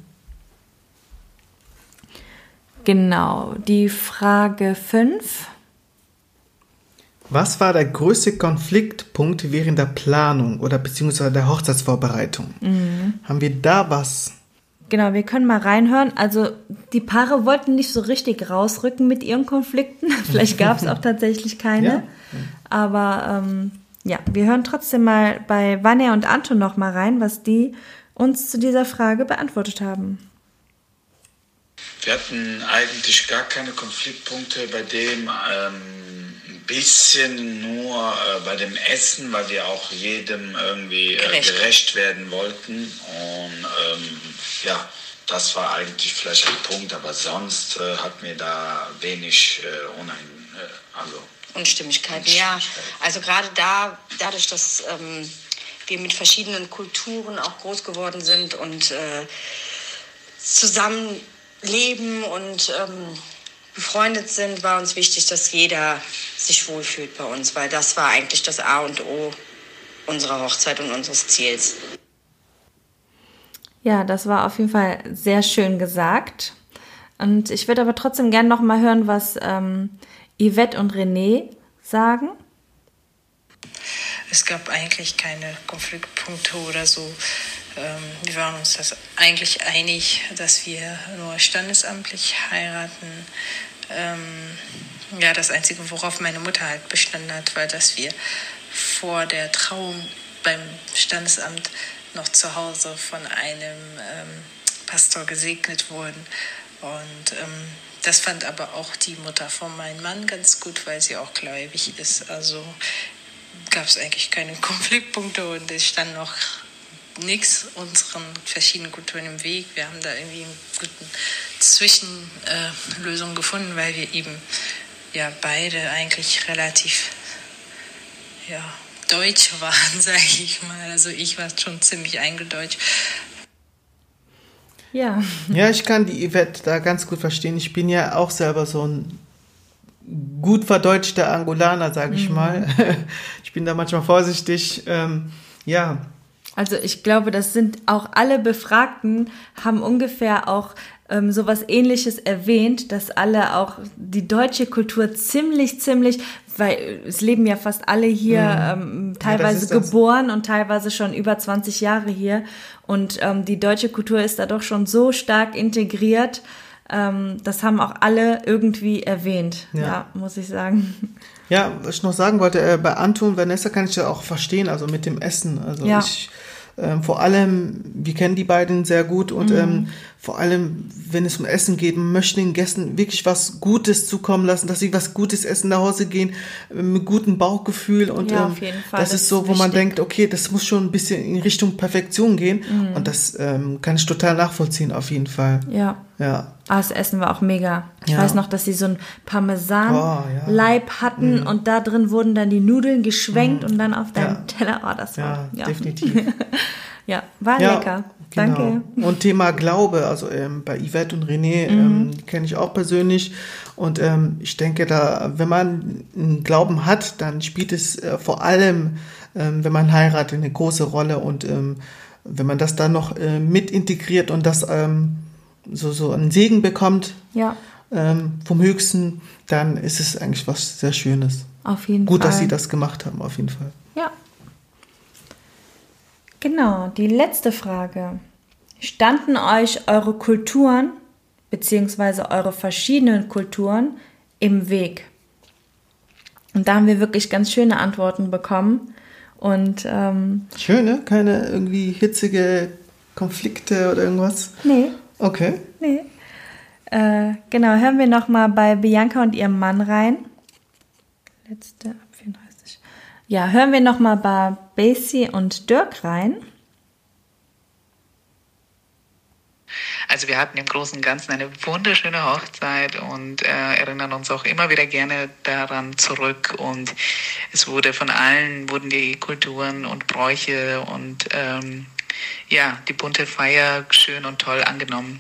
Genau, die Frage 5 was war der größte Konfliktpunkt während der Planung oder beziehungsweise der Hochzeitsvorbereitung? Mhm. Haben wir da was? Genau, wir können mal reinhören. Also die Paare wollten nicht so richtig rausrücken mit ihren Konflikten. Vielleicht gab es auch tatsächlich keine. Ja. Aber ähm, ja, wir hören trotzdem mal bei Vanja und Anton noch mal rein, was die uns zu dieser Frage beantwortet haben. Wir hatten eigentlich gar keine Konfliktpunkte, bei dem ähm, bisschen nur äh, bei dem Essen, weil wir auch jedem irgendwie äh, gerecht. gerecht. werden wollten. Und ähm, ja, das war eigentlich vielleicht ein Punkt, aber sonst äh, hat mir da wenig äh, unein, äh, also Unstimmigkeiten. Ja, also gerade da, dadurch, dass ähm, wir mit verschiedenen Kulturen auch groß geworden sind und äh, zusammen leben und ähm, befreundet sind, war uns wichtig, dass jeder sich wohlfühlt bei uns, weil das war eigentlich das A und O unserer Hochzeit und unseres Ziels. Ja, das war auf jeden Fall sehr schön gesagt. Und ich würde aber trotzdem gerne noch mal hören, was ähm, Yvette und René sagen. Es gab eigentlich keine Konfliktpunkte oder so. Ähm, wir waren uns das eigentlich einig, dass wir nur standesamtlich heiraten. Ähm, ja, das Einzige, worauf meine Mutter halt bestanden hat, war, dass wir vor der Trauung beim Standesamt noch zu Hause von einem ähm, Pastor gesegnet wurden. Und das fand aber auch die Mutter von meinem Mann ganz gut, weil sie auch gläubig ist. Also gab es eigentlich keine Konfliktpunkte und es stand noch nichts unseren verschiedenen Kulturen im Weg. Wir haben da irgendwie eine gute Zwischenlösung gefunden, weil wir eben ja beide eigentlich relativ ja, deutsch waren, sage ich mal. Also ich war schon ziemlich eingedeutscht. Ja. Ja, ich kann die Yvette da ganz gut verstehen. Ich bin ja auch selber so ein gut verdeutschter Angolaner, sage ich mhm. mal. Ich bin da manchmal vorsichtig. Ähm, ja. Also ich glaube, das sind auch alle Befragten haben ungefähr auch ähm, sowas ähnliches erwähnt, dass alle auch die deutsche Kultur ziemlich, ziemlich, weil es leben ja fast alle hier, mhm. ähm, teilweise ja, geboren und teilweise schon über 20 Jahre hier. Und ähm, die deutsche Kultur ist da doch schon so stark integriert. Ähm, das haben auch alle irgendwie erwähnt, ja, ja muss ich sagen. Ja, was ich noch sagen wollte, äh, bei Anton und Vanessa kann ich ja auch verstehen, also mit dem Essen. Also ja. ich ähm, vor allem, wir kennen die beiden sehr gut und mhm. ähm, vor allem, wenn es um Essen geht, man möchte den Gästen wirklich was Gutes zukommen lassen, dass sie was Gutes essen nach Hause gehen, äh, mit gutem Bauchgefühl und ja, ähm, das, das, ist so, wo wichtig. man denkt, okay, das muss schon ein bisschen in Richtung Perfektion gehen mhm. und das ähm, kann ich total nachvollziehen auf jeden Fall. Ja. Ja. Ah, das Essen war auch mega. Ich ja. weiß noch, dass sie so ein Parmesan-Leib oh, ja. hatten mhm. und da drin wurden dann die Nudeln geschwenkt mhm. und dann auf deinem ja. Teller. Oh, das war. Ja, definitiv. ja, war lecker. Genau. Danke. Und Thema Glaube, also ähm, bei Yvette und René mhm. ähm, kenne ich auch persönlich. Und ähm, ich denke, da, wenn man einen Glauben hat, dann spielt es äh, vor allem, ähm, wenn man heiratet, eine große Rolle. Und ähm, wenn man das dann noch äh, mit integriert und das ähm, so, so einen Segen bekommt ja. vom Höchsten, dann ist es eigentlich was sehr Schönes. Auf jeden Gut, Fall. dass Sie das gemacht haben, auf jeden Fall. Genau, die letzte Frage. Standen euch eure Kulturen beziehungsweise eure verschiedenen Kulturen im Weg? Und da haben wir wirklich ganz schöne Antworten bekommen. Und ähm, schöne, keine irgendwie hitzige Konflikte oder irgendwas? Nee. Okay. Nee. Äh, genau, hören wir nochmal bei Bianca und ihrem Mann rein. Letzte ab 34. Ja, hören wir nochmal bei Basie und Dirk rein. Also wir hatten im Großen und Ganzen eine wunderschöne Hochzeit und äh, erinnern uns auch immer wieder gerne daran zurück. Und es wurde von allen, wurden die Kulturen und Bräuche und ähm, ja, die bunte Feier schön und toll angenommen.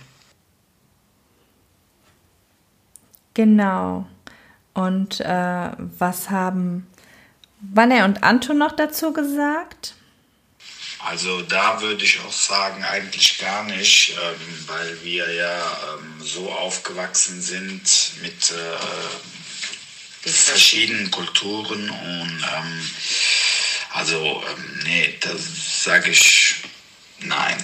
Genau. Und äh, was haben Wanne und Anton noch dazu gesagt? Also da würde ich auch sagen, eigentlich gar nicht, ähm, weil wir ja ähm, so aufgewachsen sind mit äh, verschiedenen Kulturen und ähm, also ähm, nee, das sage ich Nein.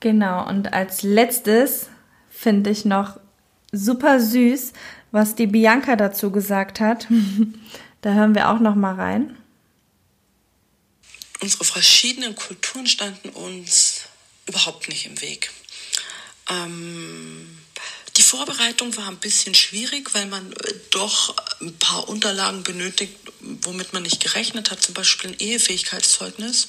Genau, und als letztes finde ich noch super süß, was die Bianca dazu gesagt hat. da hören wir auch noch mal rein. Unsere verschiedenen Kulturen standen uns überhaupt nicht im Weg. Ähm, die Vorbereitung war ein bisschen schwierig, weil man äh, doch ein paar Unterlagen benötigt, womit man nicht gerechnet hat, zum Beispiel ein Ehefähigkeitszeugnis.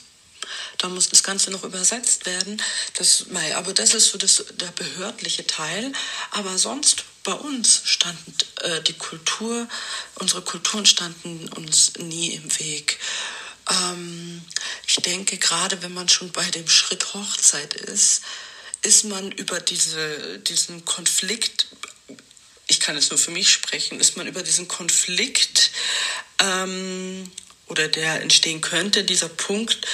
Da muss das Ganze noch übersetzt werden. Das, aber das ist so das, der behördliche Teil. Aber sonst bei uns stand äh, die Kultur, unsere Kulturen standen uns nie im Weg. Ähm, ich denke, gerade wenn man schon bei dem Schritt Hochzeit ist, ist man über diese, diesen Konflikt, ich kann jetzt nur für mich sprechen, ist man über diesen Konflikt ähm, oder der entstehen könnte, dieser Punkt,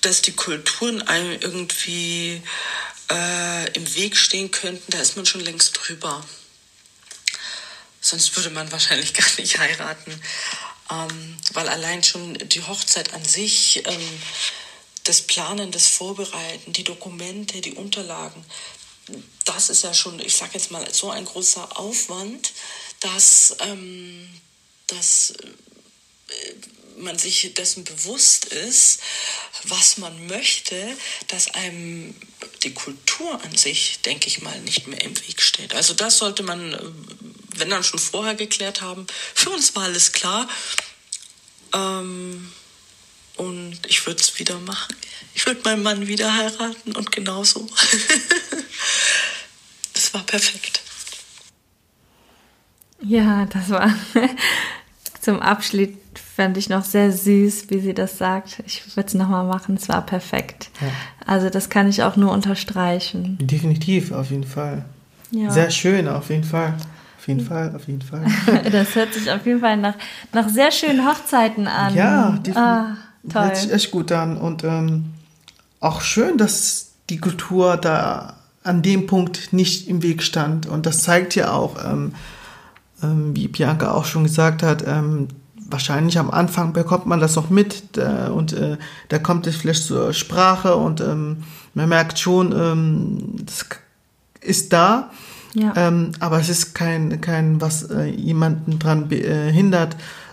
dass die Kulturen einem irgendwie äh, im Weg stehen könnten, da ist man schon längst drüber. Sonst würde man wahrscheinlich gar nicht heiraten, ähm, weil allein schon die Hochzeit an sich, ähm, das Planen, das Vorbereiten, die Dokumente, die Unterlagen, das ist ja schon, ich sage jetzt mal, so ein großer Aufwand, dass, ähm, dass äh, man sich dessen bewusst ist, was man möchte, dass einem die Kultur an sich, denke ich mal, nicht mehr im Weg steht. Also das sollte man, äh, wenn dann schon vorher geklärt haben. Für uns war alles klar. Ähm, und ich würde es wieder machen. Ich würde meinen Mann wieder heiraten und genauso. das war perfekt. Ja, das war zum Abschied fand ich noch sehr süß, wie sie das sagt. Ich würde es nochmal machen, es war perfekt. Ja. Also das kann ich auch nur unterstreichen. Definitiv, auf jeden Fall. Ja. Sehr schön, auf jeden Fall. Auf jeden Fall, auf jeden Fall. Das hört sich auf jeden Fall nach, nach sehr schönen Hochzeiten an. Ja, definitiv. ah, toll. Hört sich echt gut an. Und ähm, auch schön, dass die Kultur da an dem Punkt nicht im Weg stand. Und das zeigt ja auch, ähm, ähm, wie Bianca auch schon gesagt hat, ähm, wahrscheinlich am Anfang bekommt man das noch mit äh, und äh, da kommt es vielleicht zur Sprache und ähm, man merkt schon, ähm, das ist da, Ja. ähm, aber es ist kein, kein was äh, jemanden dran be- äh,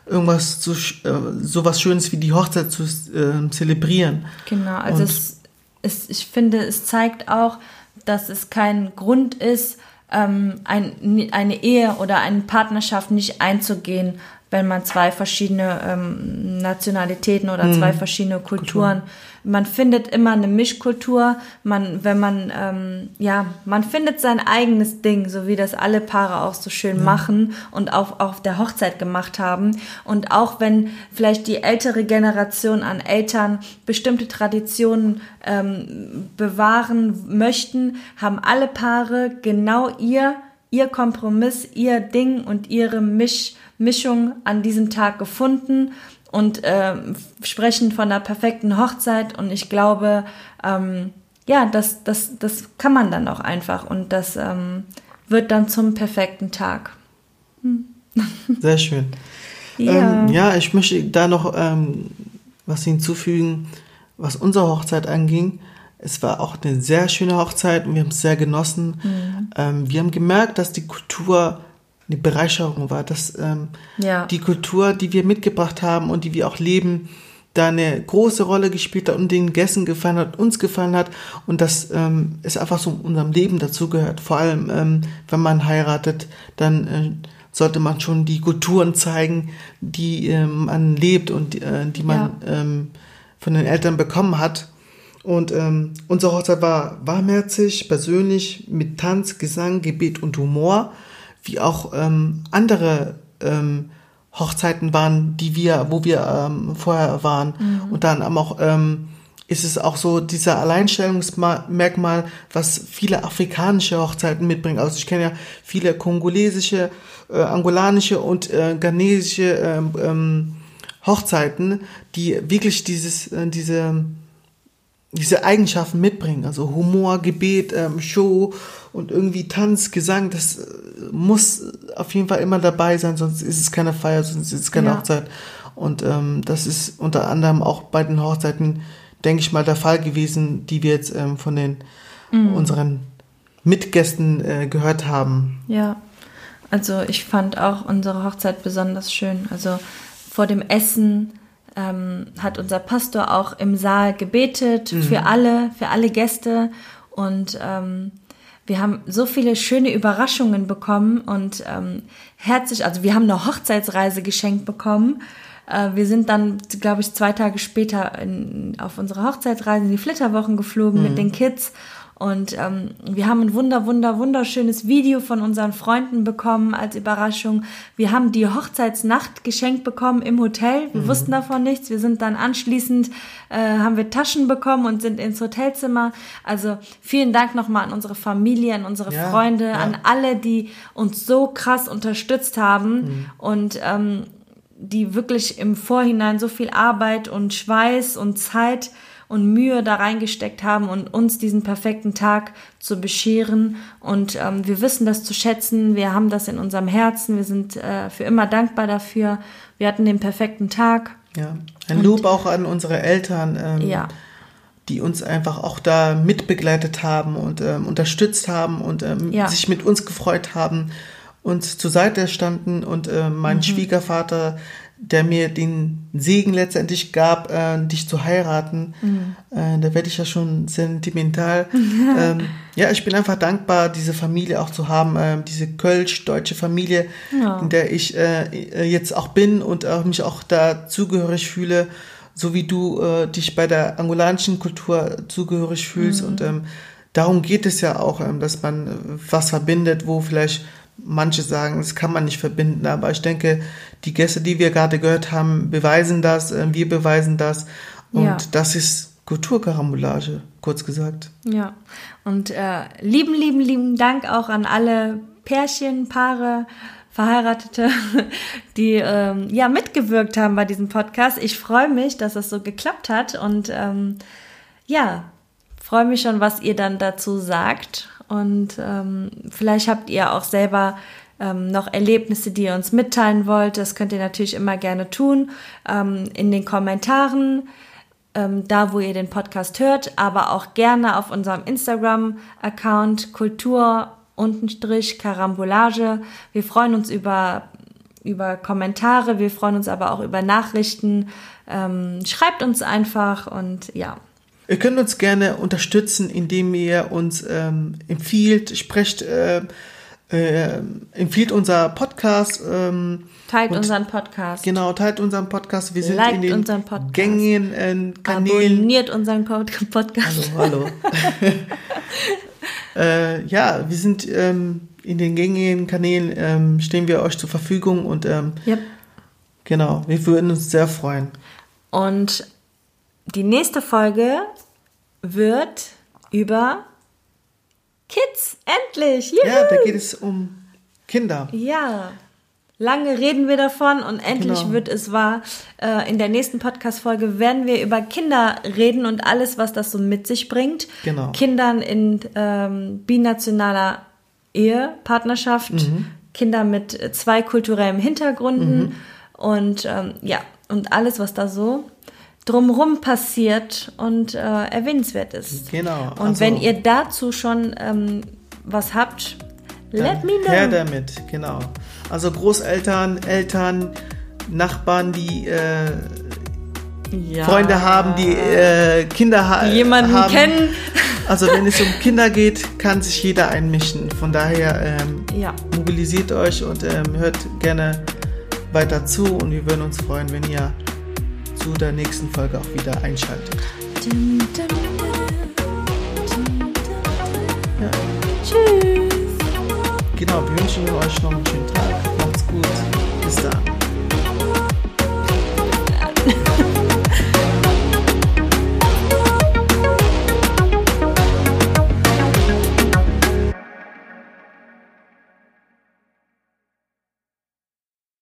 irgendwas zu, äh, sowas Schönes wie die Hochzeit zu äh, zelebrieren. Genau, also es, es, ich finde, es zeigt auch, dass es kein Grund ist, ähm, ein, eine Ehe oder eine Partnerschaft nicht einzugehen, wenn man zwei verschiedene ähm, Nationalitäten oder Mhm. zwei verschiedene Kulturen. Man findet immer eine Mischkultur. Man, wenn man, ähm, ja, man findet sein eigenes Ding, so wie das alle Paare auch so schön machen und auch auf der Hochzeit gemacht haben. Und auch wenn vielleicht die ältere Generation an Eltern bestimmte Traditionen ähm, bewahren möchten, haben alle Paare genau ihr, ihr Kompromiss, ihr Ding und ihre Misch, Mischung an diesem Tag gefunden und ähm, sprechen von der perfekten Hochzeit. Und ich glaube, ähm, ja, das, das, das kann man dann auch einfach und das ähm, wird dann zum perfekten Tag. Sehr schön. Ja. Ähm, ja, ich möchte da noch ähm, was hinzufügen, was unsere Hochzeit anging. Es war auch eine sehr schöne Hochzeit und wir haben es sehr genossen. Mhm. Ähm, wir haben gemerkt, dass die Kultur eine Bereicherung war, dass ähm, Ja. die Kultur, die wir mitgebracht haben und die wir auch leben, da eine große Rolle gespielt hat und den Gästen gefallen hat, uns gefallen hat und dass ähm, es einfach so unserem Leben dazugehört. Vor allem, ähm, wenn man heiratet, dann äh, sollte man schon die Kulturen zeigen, die ähm, man lebt und äh, die man ähm, von den Eltern bekommen hat. Und ähm, unsere Hochzeit war warmherzig, persönlich, mit Tanz, Gesang, Gebet und Humor, wie auch ähm, andere ähm, Hochzeiten waren, die wir, wo wir ähm, vorher waren. Und dann auch ähm, ist es auch so dieser Alleinstellungsmerkmal, was viele afrikanische Hochzeiten mitbringen. Also ich kenne ja viele kongolesische, äh, angolanische und äh, ghanesische ähm, ähm, Hochzeiten, die wirklich dieses, äh, diese diese Eigenschaften mitbringen. Also Humor, Gebet, ähm, Show und irgendwie Tanz, Gesang, das äh, muss auf jeden Fall immer dabei sein, sonst ist es keine Feier, sonst ist es keine Ja. Hochzeit. Und ähm, das ist unter anderem auch bei den Hochzeiten, denke ich mal, der Fall gewesen, die wir jetzt ähm, von den unseren Mitgästen äh, gehört haben. Ja, also ich fand auch unsere Hochzeit besonders schön. Also vor dem Essen ähm, hat unser Pastor auch im Saal gebetet für alle, für alle Gäste. Und ähm, wir haben so viele schöne Überraschungen bekommen und ähm, herzlich, also wir haben eine Hochzeitsreise geschenkt bekommen. Äh, wir sind dann, glaube ich, zwei Tage später in, auf unsere Hochzeitsreise in die Flitterwochen geflogen mit den Kids und ähm, wir haben ein wunder, wunder, wunderschönes Video von unseren Freunden bekommen als Überraschung. Wir haben die Hochzeitsnacht geschenkt bekommen im Hotel. Wir wussten davon nichts. Wir sind dann anschließend, äh, haben wir Taschen bekommen und sind ins Hotelzimmer. Also vielen Dank nochmal an unsere Familie, an unsere Ja, Freunde, ja. an alle, die uns so krass unterstützt haben und ähm, die wirklich im Vorhinein so viel Arbeit und Schweiß und Zeit und Mühe da reingesteckt haben und uns diesen perfekten Tag zu bescheren. Und ähm, wir wissen das zu schätzen. Wir haben das in unserem Herzen. Wir sind äh, für immer dankbar dafür. Wir hatten den perfekten Tag. Ja. Ein Lob auch an unsere Eltern. Ähm, Ja. die uns einfach auch da mitbegleitet haben und ähm, unterstützt haben und ähm, Ja. sich mit uns gefreut haben, uns zur Seite standen und äh, mein Mhm. Schwiegervater, der mir den Segen letztendlich gab, äh, dich zu heiraten, Mhm. äh, da werde ich ja schon sentimental. ähm, ja, ich bin einfach dankbar, diese Familie auch zu haben, ähm, diese kölsch-deutsche Familie, Ja. in der ich äh, jetzt auch bin und auch mich auch da zugehörig fühle, so wie du äh, dich bei der angolanischen Kultur zugehörig fühlst. Und ähm, darum geht es ja auch, ähm, dass man äh, was verbindet, wo vielleicht manche sagen, das kann man nicht verbinden, aber ich denke, die Gäste, die wir gerade gehört haben, beweisen das, äh, wir beweisen das und Ja. das ist Kulturkarambolage, kurz gesagt. Ja, und äh, lieben, lieben, lieben Dank auch an alle Pärchen, Paare, Verheiratete, die ähm, ja mitgewirkt haben bei diesem Podcast. Ich freue mich, dass es so geklappt hat und ähm, ja, freue mich schon, was ihr dann dazu sagt. Und ähm, vielleicht habt ihr auch selber ähm, noch Erlebnisse, die ihr uns mitteilen wollt. Das könnt ihr natürlich immer gerne tun ähm, in den Kommentaren ähm, da, wo ihr den Podcast hört, aber auch gerne auf unserem Instagram-Account Kultur untenstrich Karambolage. Wir freuen uns über, über Kommentare, wir freuen uns aber auch über Nachrichten. Ähm, schreibt uns einfach und ja. Ihr könnt uns gerne unterstützen, indem ihr uns ähm, empfiehlt, sprecht, äh, äh, empfiehlt unser Podcast. Ähm, Teilt unseren Podcast. Genau, teilt unseren Podcast. Wir sind Liked in den gängigen äh, Kanälen. Abonniert unseren Pod- Podcast. Hallo, hallo. äh, ja, wir sind ähm, in den gängigen Kanälen, ähm, stehen wir euch zur Verfügung und ähm, Yep. genau, wir würden uns sehr freuen. Und die nächste Folge wird über Kids. Endlich! Juhu! Ja, da geht es um Kinder. Ja. Lange reden wir davon und endlich Genau. wird es wahr. Äh, in der nächsten Podcast-Folge werden wir über Kinder reden und alles, was das so mit sich bringt. Genau. Kindern in ähm, binationaler Ehe, Partnerschaft, Mhm. Kinder mit zwei kulturellen Hintergründen und ähm, ja, und alles, was da so drumrum passiert und äh, erwähnenswert ist. Genau, Und also- wenn ihr dazu schon ähm, was habt, let me know. Her damit, genau. Also Großeltern, Eltern, Nachbarn, die äh, Ja. Freunde haben, die äh, Kinder ha Die jemanden haben. kennen. Also wenn es um Kinder geht, kann sich jeder einmischen. Von daher ähm, Ja. mobilisiert euch und ähm, hört gerne weiter zu und wir würden uns freuen, wenn ihr zu der nächsten Folge auch wieder einschaltet. Ja. Tschüss. Genau, wir wünschen euch noch einen schönen Tag. Macht's gut. Bis dann.